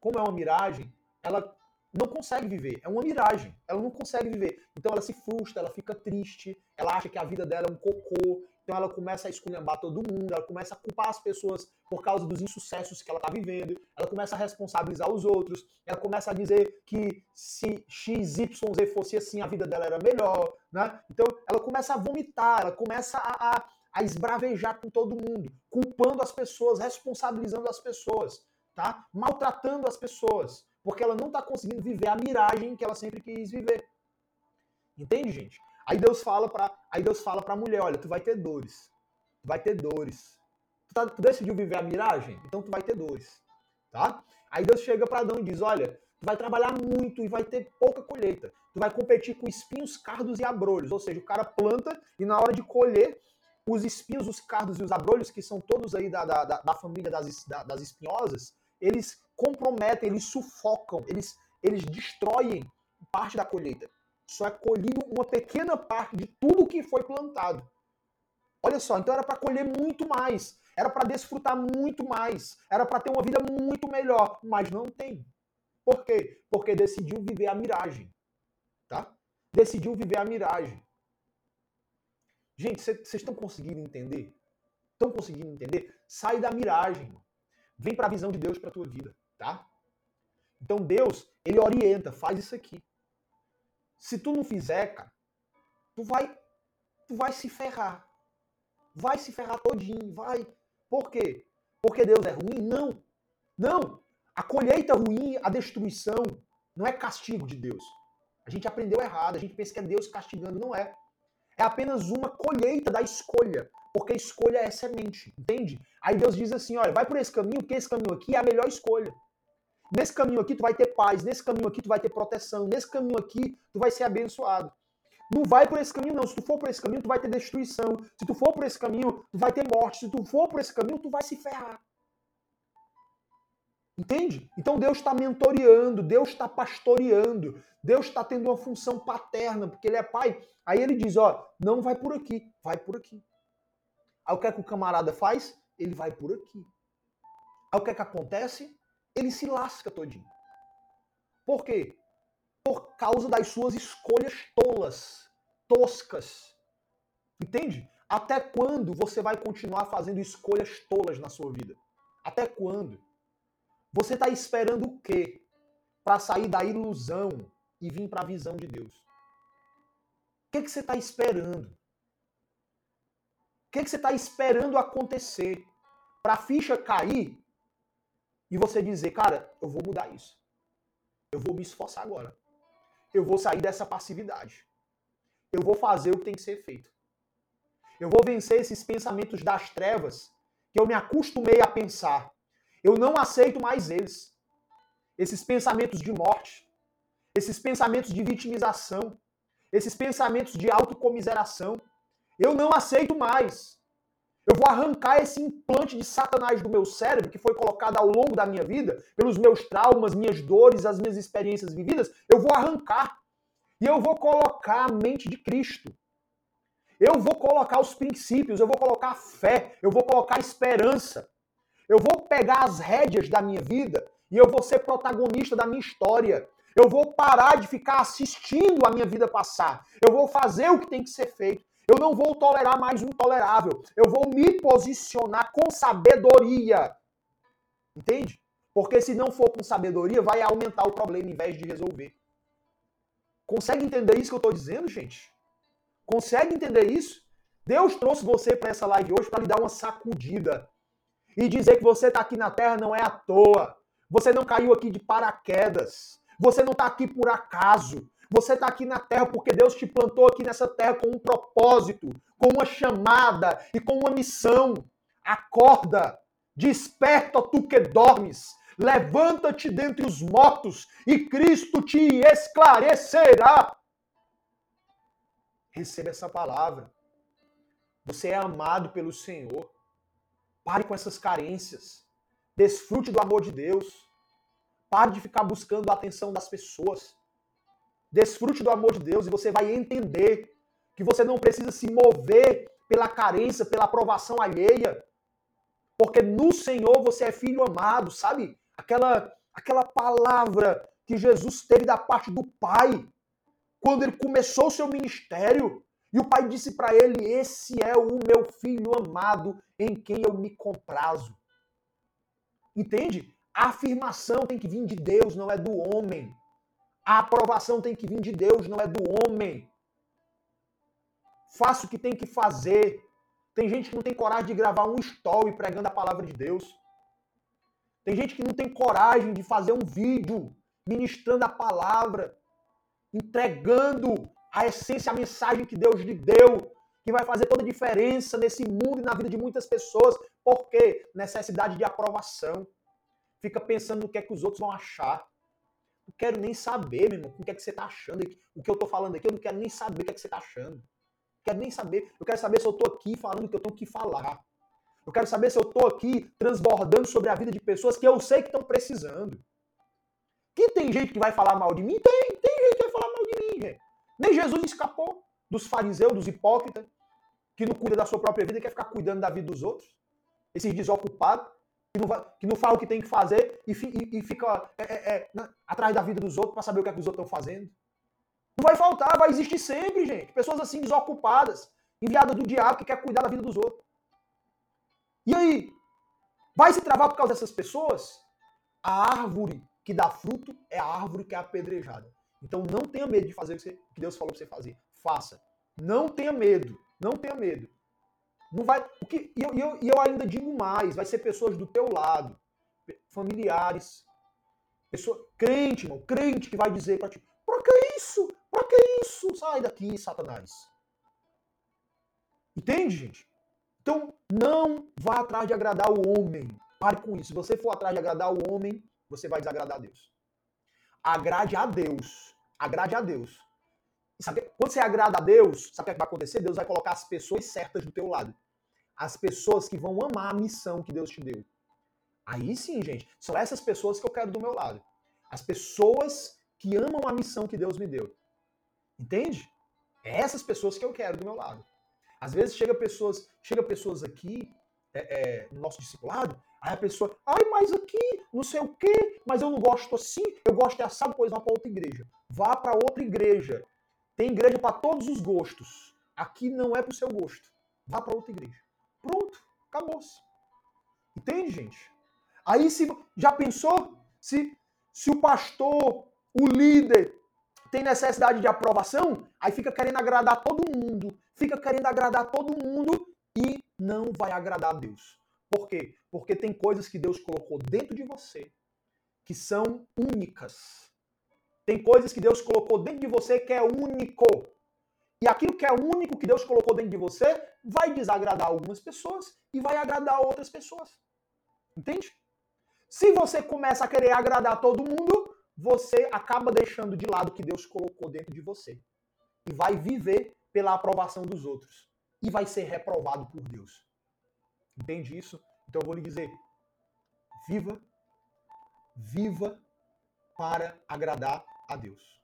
como é uma miragem, ela não consegue viver. É uma miragem. Ela não consegue viver. Então ela se frustra, ela fica triste, ela acha que a vida dela é um cocô. Então ela começa a esculhambar todo mundo, ela começa a culpar as pessoas por causa dos insucessos que ela está vivendo, ela começa a responsabilizar os outros, ela começa a dizer que se XYZ fosse assim, a vida dela era melhor, né? Então ela começa a vomitar, ela começa a, a, a esbravejar com todo mundo, culpando as pessoas, responsabilizando as pessoas, tá? Maltratando as pessoas porque ela não está conseguindo viver a miragem que ela sempre quis viver. Entende, gente? Aí Deus fala para, aí Deus fala para a mulher, olha, tu vai ter dores. Tu vai ter dores. Tu, tá, tu decidiu viver a miragem? Então tu vai ter dores, tá? Aí Deus chega para Adão e diz, olha, tu vai trabalhar muito e vai ter pouca colheita. Tu vai competir com espinhos, cardos e abrolhos, ou seja, o cara planta e na hora de colher os espinhos, os cardos e os abrolhos, que são todos aí da, da, da família das, das espinhosas, eles comprometem, eles sufocam, eles, eles destroem parte da colheita. Só é colhido uma pequena parte de tudo que foi plantado. Olha só, então era para colher muito mais, era para desfrutar muito mais, era para ter uma vida muito melhor, mas não tem. Por quê? Porque decidiu viver a miragem. Tá? Decidiu viver a miragem. Gente, vocês estão conseguindo entender? Estão conseguindo entender? Sai da miragem. Vem para a visão de Deus para tua vida tá? Então Deus, ele orienta, faz isso aqui. Se tu não fizer, cara, tu vai tu vai se ferrar. Vai se ferrar todinho, vai. Por quê? Porque Deus é ruim? Não. Não. A colheita ruim, a destruição, não é castigo de Deus. A gente aprendeu errado, a gente pensa que é Deus castigando, não é. É apenas uma colheita da escolha, porque a escolha é semente, entende? Aí Deus diz assim, olha, vai por esse caminho, porque esse caminho aqui é a melhor escolha. Nesse caminho aqui tu vai ter paz, nesse caminho aqui tu vai ter proteção, nesse caminho aqui tu vai ser abençoado. Não vai por esse caminho não. Se tu for por esse caminho, tu vai ter destruição. Se tu for por esse caminho, tu vai ter morte. Se tu for por esse caminho, tu vai se ferrar. Entende? Então Deus está mentoreando, Deus está pastoreando, Deus está tendo uma função paterna, porque Ele é pai. Aí Ele diz: ó, não vai por aqui, vai por aqui. Aí o que é que o camarada faz? Ele vai por aqui. Aí o que é que acontece? Ele se lasca todinho. Por quê? Por causa das suas escolhas tolas, toscas. Entende? Até quando você vai continuar fazendo escolhas tolas na sua vida? Até quando? Você está esperando o quê? Para sair da ilusão e vir para a visão de Deus. O que, que você está esperando? O que, que você está esperando acontecer? Para a ficha cair e você dizer, cara, eu vou mudar isso. Eu vou me esforçar agora. Eu vou sair dessa passividade. Eu vou fazer o que tem que ser feito. Eu vou vencer esses pensamentos das trevas que eu me acostumei a pensar. Eu não aceito mais eles. Esses pensamentos de morte, esses pensamentos de vitimização, esses pensamentos de autocomiseração. Eu não aceito mais. Eu vou arrancar esse implante de Satanás do meu cérebro que foi colocado ao longo da minha vida, pelos meus traumas, minhas dores, as minhas experiências vividas. Eu vou arrancar. E eu vou colocar a mente de Cristo. Eu vou colocar os princípios, eu vou colocar a fé, eu vou colocar a esperança. Eu vou pegar as rédeas da minha vida e eu vou ser protagonista da minha história. Eu vou parar de ficar assistindo a minha vida passar. Eu vou fazer o que tem que ser feito. Eu não vou tolerar mais o intolerável. Eu vou me posicionar com sabedoria. Entende? Porque se não for com sabedoria, vai aumentar o problema em vez de resolver. Consegue entender isso que eu estou dizendo, gente? Consegue entender isso? Deus trouxe você para essa live hoje para lhe dar uma sacudida e dizer que você está aqui na Terra não é à toa. Você não caiu aqui de paraquedas. Você não está aqui por acaso. Você está aqui na Terra porque Deus te plantou aqui nessa Terra com um propósito, com uma chamada e com uma missão. Acorda, desperta tu que dormes, levanta-te dentre os mortos e Cristo te esclarecerá. Receba essa palavra. Você é amado pelo Senhor. Pare com essas carências. Desfrute do amor de Deus. Pare de ficar buscando a atenção das pessoas. Desfrute do amor de Deus e você vai entender que você não precisa se mover pela carência, pela aprovação alheia. Porque no Senhor você é filho amado, sabe? Aquela aquela palavra que Jesus teve da parte do Pai quando ele começou o seu ministério. E o pai disse para ele: Esse é o meu filho amado em quem eu me comprazo. Entende? A afirmação tem que vir de Deus, não é do homem. A aprovação tem que vir de Deus, não é do homem. Faça o que tem que fazer. Tem gente que não tem coragem de gravar um story pregando a palavra de Deus. Tem gente que não tem coragem de fazer um vídeo ministrando a palavra, entregando a essência, a mensagem que Deus lhe deu, que vai fazer toda a diferença nesse mundo e na vida de muitas pessoas. Por quê? Necessidade de aprovação. Fica pensando no que é que os outros vão achar. Não quero nem saber, meu irmão, o que é que você está achando. O que eu estou falando aqui, eu não quero nem saber o que é que você está achando. Quero nem saber. Eu quero saber se eu estou aqui falando o que eu tenho que falar. Eu quero saber se eu estou aqui transbordando sobre a vida de pessoas que eu sei que estão precisando. Que tem gente que vai falar mal de mim? Tem, tem gente que vai falar mal de mim, gente. Nem Jesus escapou dos fariseus, dos hipócritas, que não cuida da sua própria vida quer ficar cuidando da vida dos outros. Esses desocupados, que não, que não fala o que tem que fazer e, e, e fica é, é, é, atrás da vida dos outros para saber o que, é que os outros estão fazendo. Não vai faltar, vai existir sempre, gente. Pessoas assim desocupadas, enviadas do diabo que quer cuidar da vida dos outros. E aí? Vai se travar por causa dessas pessoas? A árvore que dá fruto é a árvore que é apedrejada. Então não tenha medo de fazer o que Deus falou para você fazer. Faça. Não tenha medo. Não tenha medo. Não vai. O que, e eu, eu, eu ainda digo mais: vai ser pessoas do teu lado, familiares, pessoa, crente, irmão, crente que vai dizer para ti: pra que isso? Pra que isso? Sai daqui, Satanás. Entende, gente? Então, não vá atrás de agradar o homem. Pare com isso. Se você for atrás de agradar o homem, você vai desagradar a Deus. Agrade a Deus Agrade a Deus. Sabe, quando você agrada a Deus, sabe o que vai acontecer? Deus vai colocar as pessoas certas do teu lado. As pessoas que vão amar a missão que Deus te deu. Aí sim, gente, são essas pessoas que eu quero do meu lado. As pessoas que amam a missão que Deus me deu. Entende? É essas pessoas que eu quero do meu lado. Às vezes chega pessoas, chega pessoas aqui é, é, no nosso discipulado, aí a pessoa, ai, mas aqui, não sei o quê, mas eu não gosto assim, eu gosto de assado, pois vá para outra igreja. Vá para outra igreja. Tem igreja para todos os gostos. Aqui não é para o seu gosto. Vá para outra igreja. Pronto, acabou-se. Entende, gente? Aí se já pensou se se o pastor, o líder tem necessidade de aprovação, aí fica querendo agradar todo mundo, fica querendo agradar todo mundo e não vai agradar a Deus. Por quê? Porque tem coisas que Deus colocou dentro de você que são únicas. Tem coisas que Deus colocou dentro de você que é único. E aquilo que é único que Deus colocou dentro de você vai desagradar algumas pessoas e vai agradar outras pessoas. Entende? Se você começa a querer agradar todo mundo, você acaba deixando de lado o que Deus colocou dentro de você. E vai viver pela aprovação dos outros. E vai ser reprovado por Deus. Entende isso? Então eu vou lhe dizer: viva viva para agradar a Deus.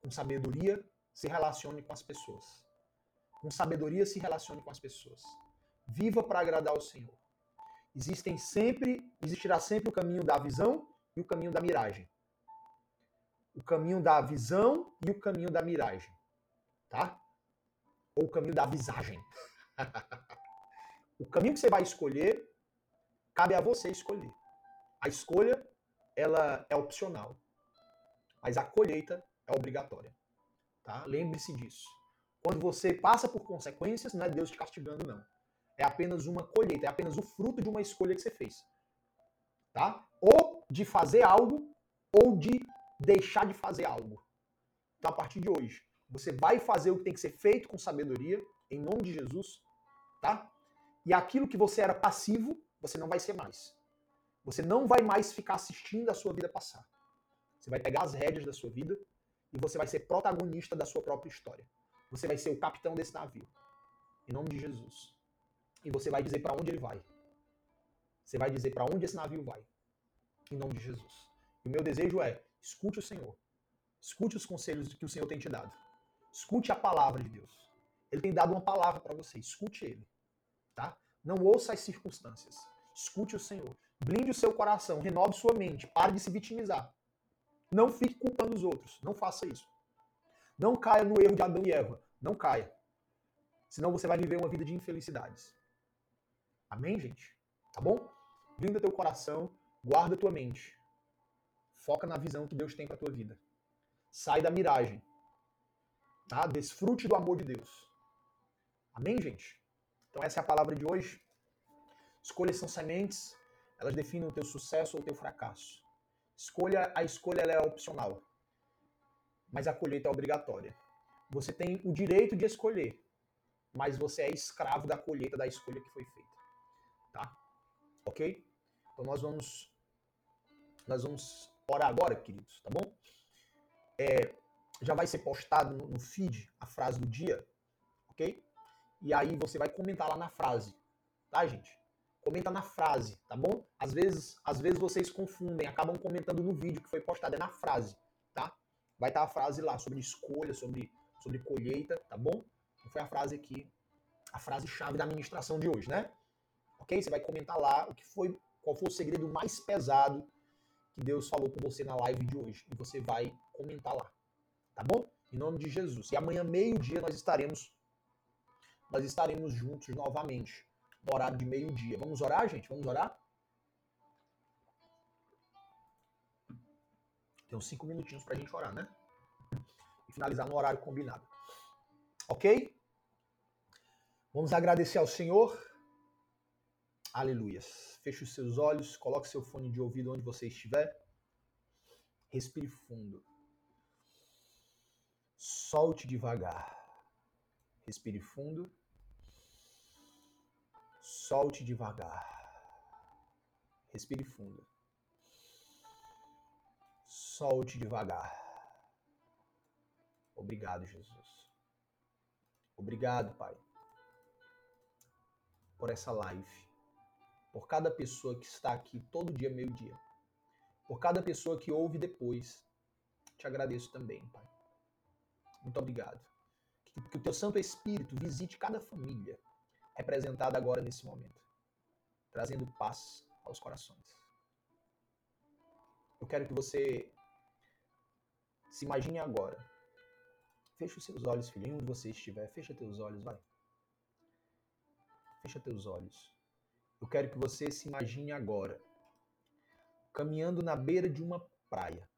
Com sabedoria, se relacione com as pessoas. Com sabedoria, se relacione com as pessoas. Viva para agradar ao Senhor. Existem sempre, existirá sempre o caminho da visão e o caminho da miragem. O caminho da visão e o caminho da miragem, tá? ou o caminho da visagem? o caminho que você vai escolher, cabe a você escolher. A escolha, ela é opcional. Mas a colheita é obrigatória. Tá? Lembre-se disso. Quando você passa por consequências, não é Deus te castigando, não. É apenas uma colheita, é apenas o fruto de uma escolha que você fez. Tá? Ou de fazer algo, ou de deixar de fazer algo. Então, a partir de hoje, você vai fazer o que tem que ser feito com sabedoria, em nome de Jesus, tá? E aquilo que você era passivo, você não vai ser mais. Você não vai mais ficar assistindo a sua vida passar. Você vai pegar as rédeas da sua vida e você vai ser protagonista da sua própria história. Você vai ser o capitão desse navio. Em nome de Jesus. E você vai dizer para onde ele vai. Você vai dizer para onde esse navio vai. Em nome de Jesus. E o meu desejo é: escute o Senhor. Escute os conselhos que o Senhor tem te dado. Escute a palavra de Deus. Ele tem dado uma palavra para você. Escute ele. Tá? Não ouça as circunstâncias. Escute o Senhor. Blinde o seu coração. Renove sua mente. Pare de se vitimizar. Não fique culpando os outros. Não faça isso. Não caia no erro de Adão e Eva. Não caia. Senão você vai viver uma vida de infelicidades. Amém, gente? Tá bom? Blinda teu coração. Guarda tua mente. Foca na visão que Deus tem para tua vida. Sai da miragem. Tá? Desfrute do amor de Deus. Amém, gente? Então essa é a palavra de hoje. Escolhas são sementes, elas definem o teu sucesso ou o teu fracasso. Escolha, a escolha é opcional, mas a colheita é obrigatória. Você tem o direito de escolher, mas você é escravo da colheita da escolha que foi feita. Tá? OK? Então nós vamos nós vamos orar agora, queridos, tá bom? É, já vai ser postado no, no feed a frase do dia, ok? E aí você vai comentar lá na frase, tá, gente? Comenta na frase, tá bom? Às vezes, às vezes vocês confundem, acabam comentando no vídeo que foi postado, é na frase, tá? Vai estar a frase lá sobre escolha, sobre, sobre colheita, tá bom? Não foi a frase aqui, a frase chave da administração de hoje, né? Ok? Você vai comentar lá o que foi, qual foi o segredo mais pesado que Deus falou com você na live de hoje. E você vai comentar lá, Tá bom? Em nome de Jesus. E amanhã, meio-dia, nós estaremos nós estaremos juntos novamente. Horário de meio-dia. Vamos orar, gente? Vamos orar? Tem uns cinco minutinhos pra gente orar, né? E finalizar no horário combinado. Ok? Vamos agradecer ao Senhor. Aleluias. Feche os seus olhos, coloque seu fone de ouvido onde você estiver. Respire fundo. Solte devagar. Respire fundo. Solte devagar. Respire fundo. Solte devagar. Obrigado, Jesus. Obrigado, Pai, por essa live. Por cada pessoa que está aqui todo dia, meio-dia. Por cada pessoa que ouve depois. Te agradeço também, Pai. Muito obrigado. Que, que o teu Santo Espírito visite cada família representada agora nesse momento, trazendo paz aos corações. Eu quero que você se imagine agora. Feche os seus olhos, filhinho, onde você estiver. Fecha teus olhos, vai. Fecha teus olhos. Eu quero que você se imagine agora, caminhando na beira de uma praia.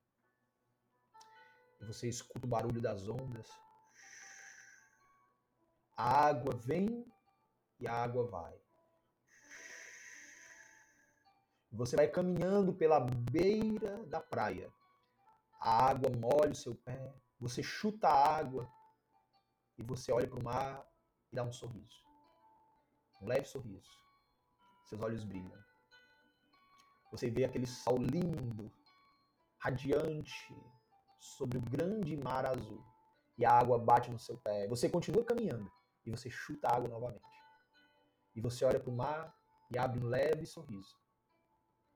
Você escuta o barulho das ondas. A água vem e a água vai. Você vai caminhando pela beira da praia. A água molha o seu pé. Você chuta a água e você olha para o mar e dá um sorriso. Um leve sorriso. Seus olhos brilham. Você vê aquele sol lindo, radiante, sobre o grande mar azul e a água bate no seu pé. Você continua caminhando e você chuta a água novamente. E você olha para o mar e abre um leve sorriso.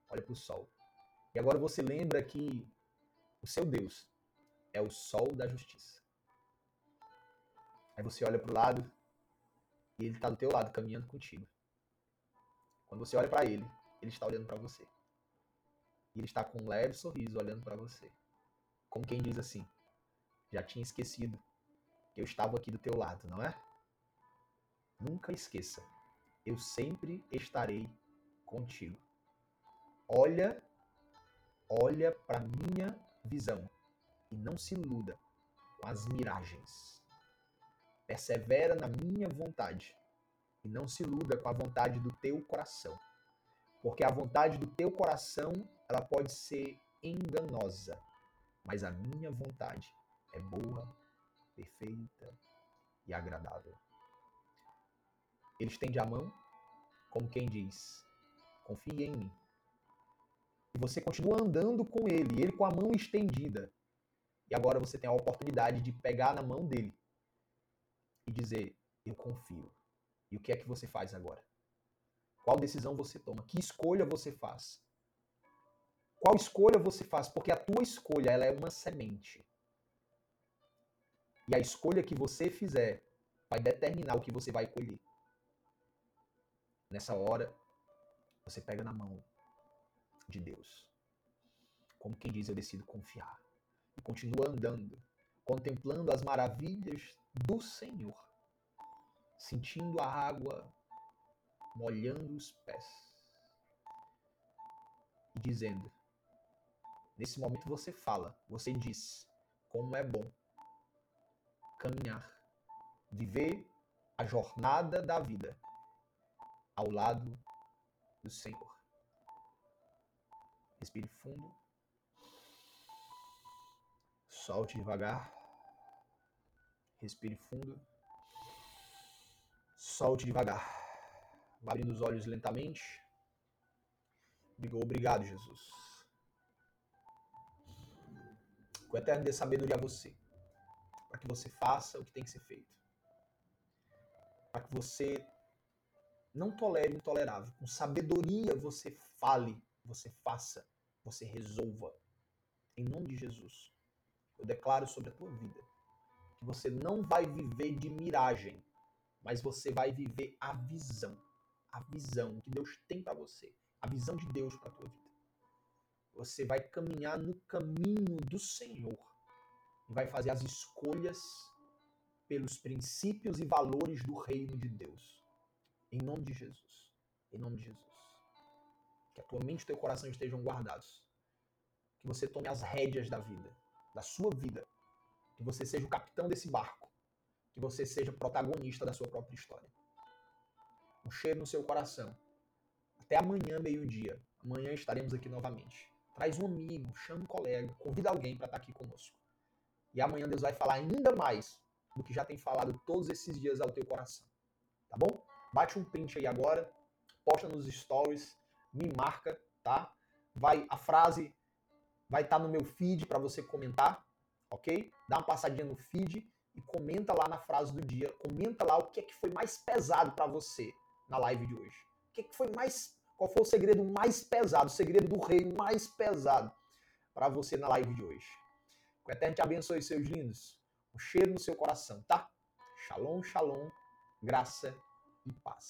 Olha para o sol. E agora você lembra que o seu Deus é o sol da justiça. Aí você olha para o lado e ele está do teu lado, caminhando contigo. Quando você olha para ele, ele está olhando para você. E ele está com um leve sorriso olhando para você. Como quem diz assim: já tinha esquecido que eu estava aqui do teu lado, não é? Nunca esqueça, eu sempre estarei contigo. Olha, olha para minha visão e não se iluda com as miragens. Persevera na minha vontade e não se iluda com a vontade do teu coração. Porque a vontade do teu coração, ela pode ser enganosa, mas a minha vontade é boa, perfeita e agradável. Ele estende a mão, como quem diz: confie em mim. E você continua andando com ele, ele com a mão estendida. E agora você tem a oportunidade de pegar na mão dele e dizer: Eu confio. E o que é que você faz agora? Qual decisão você toma? Que escolha você faz? Qual escolha você faz? Porque a tua escolha ela é uma semente. E a escolha que você fizer vai determinar o que você vai colher. Nessa hora, você pega na mão de Deus. Como quem diz, eu decido confiar. E continua andando, contemplando as maravilhas do Senhor, sentindo a água molhando os pés e dizendo: Nesse momento você fala, você diz como é bom caminhar, viver a jornada da vida ao lado do Senhor. Respire fundo. Solte devagar. Respire fundo. Solte devagar. Abrindo os olhos lentamente. Diga obrigado, Jesus. Que o Eterno dê sabedoria a você. Para que você faça o que tem que ser feito. Para que você não tolere o intolerável. Com sabedoria você fale, você faça, você resolva. Em nome de Jesus. Eu declaro sobre a tua vida que você não vai viver de miragem, mas você vai viver a visão. A visão que Deus tem para você. A visão de Deus para a tua vida. Você vai caminhar no caminho do Senhor e vai fazer as escolhas pelos princípios e valores do reino de Deus. Em nome de Jesus. Em nome de Jesus. Que a tua mente e o teu coração estejam guardados. Que você tome as rédeas da vida, da sua vida. Que você seja o capitão desse barco. Que você seja protagonista da sua própria história. Um cheiro no seu coração. Até amanhã, meio-dia. Amanhã estaremos aqui novamente. Traz um amigo, chama um colega, convida alguém para estar aqui conosco. E amanhã Deus vai falar ainda mais do que já tem falado todos esses dias ao teu coração. Tá bom? Bate um print aí agora, posta nos stories, me marca, tá? Vai a frase vai estar tá no meu feed para você comentar, ok? Dá uma passadinha no feed e comenta lá na frase do dia, comenta lá o que é que foi mais pesado para você na live de hoje. O que é que foi mais qual foi o segredo mais pesado, o segredo do rei mais pesado para você na live de hoje? Que o Eterno te abençoe, seus lindos. Um cheiro no seu coração, tá? Shalom, shalom, graça e paz.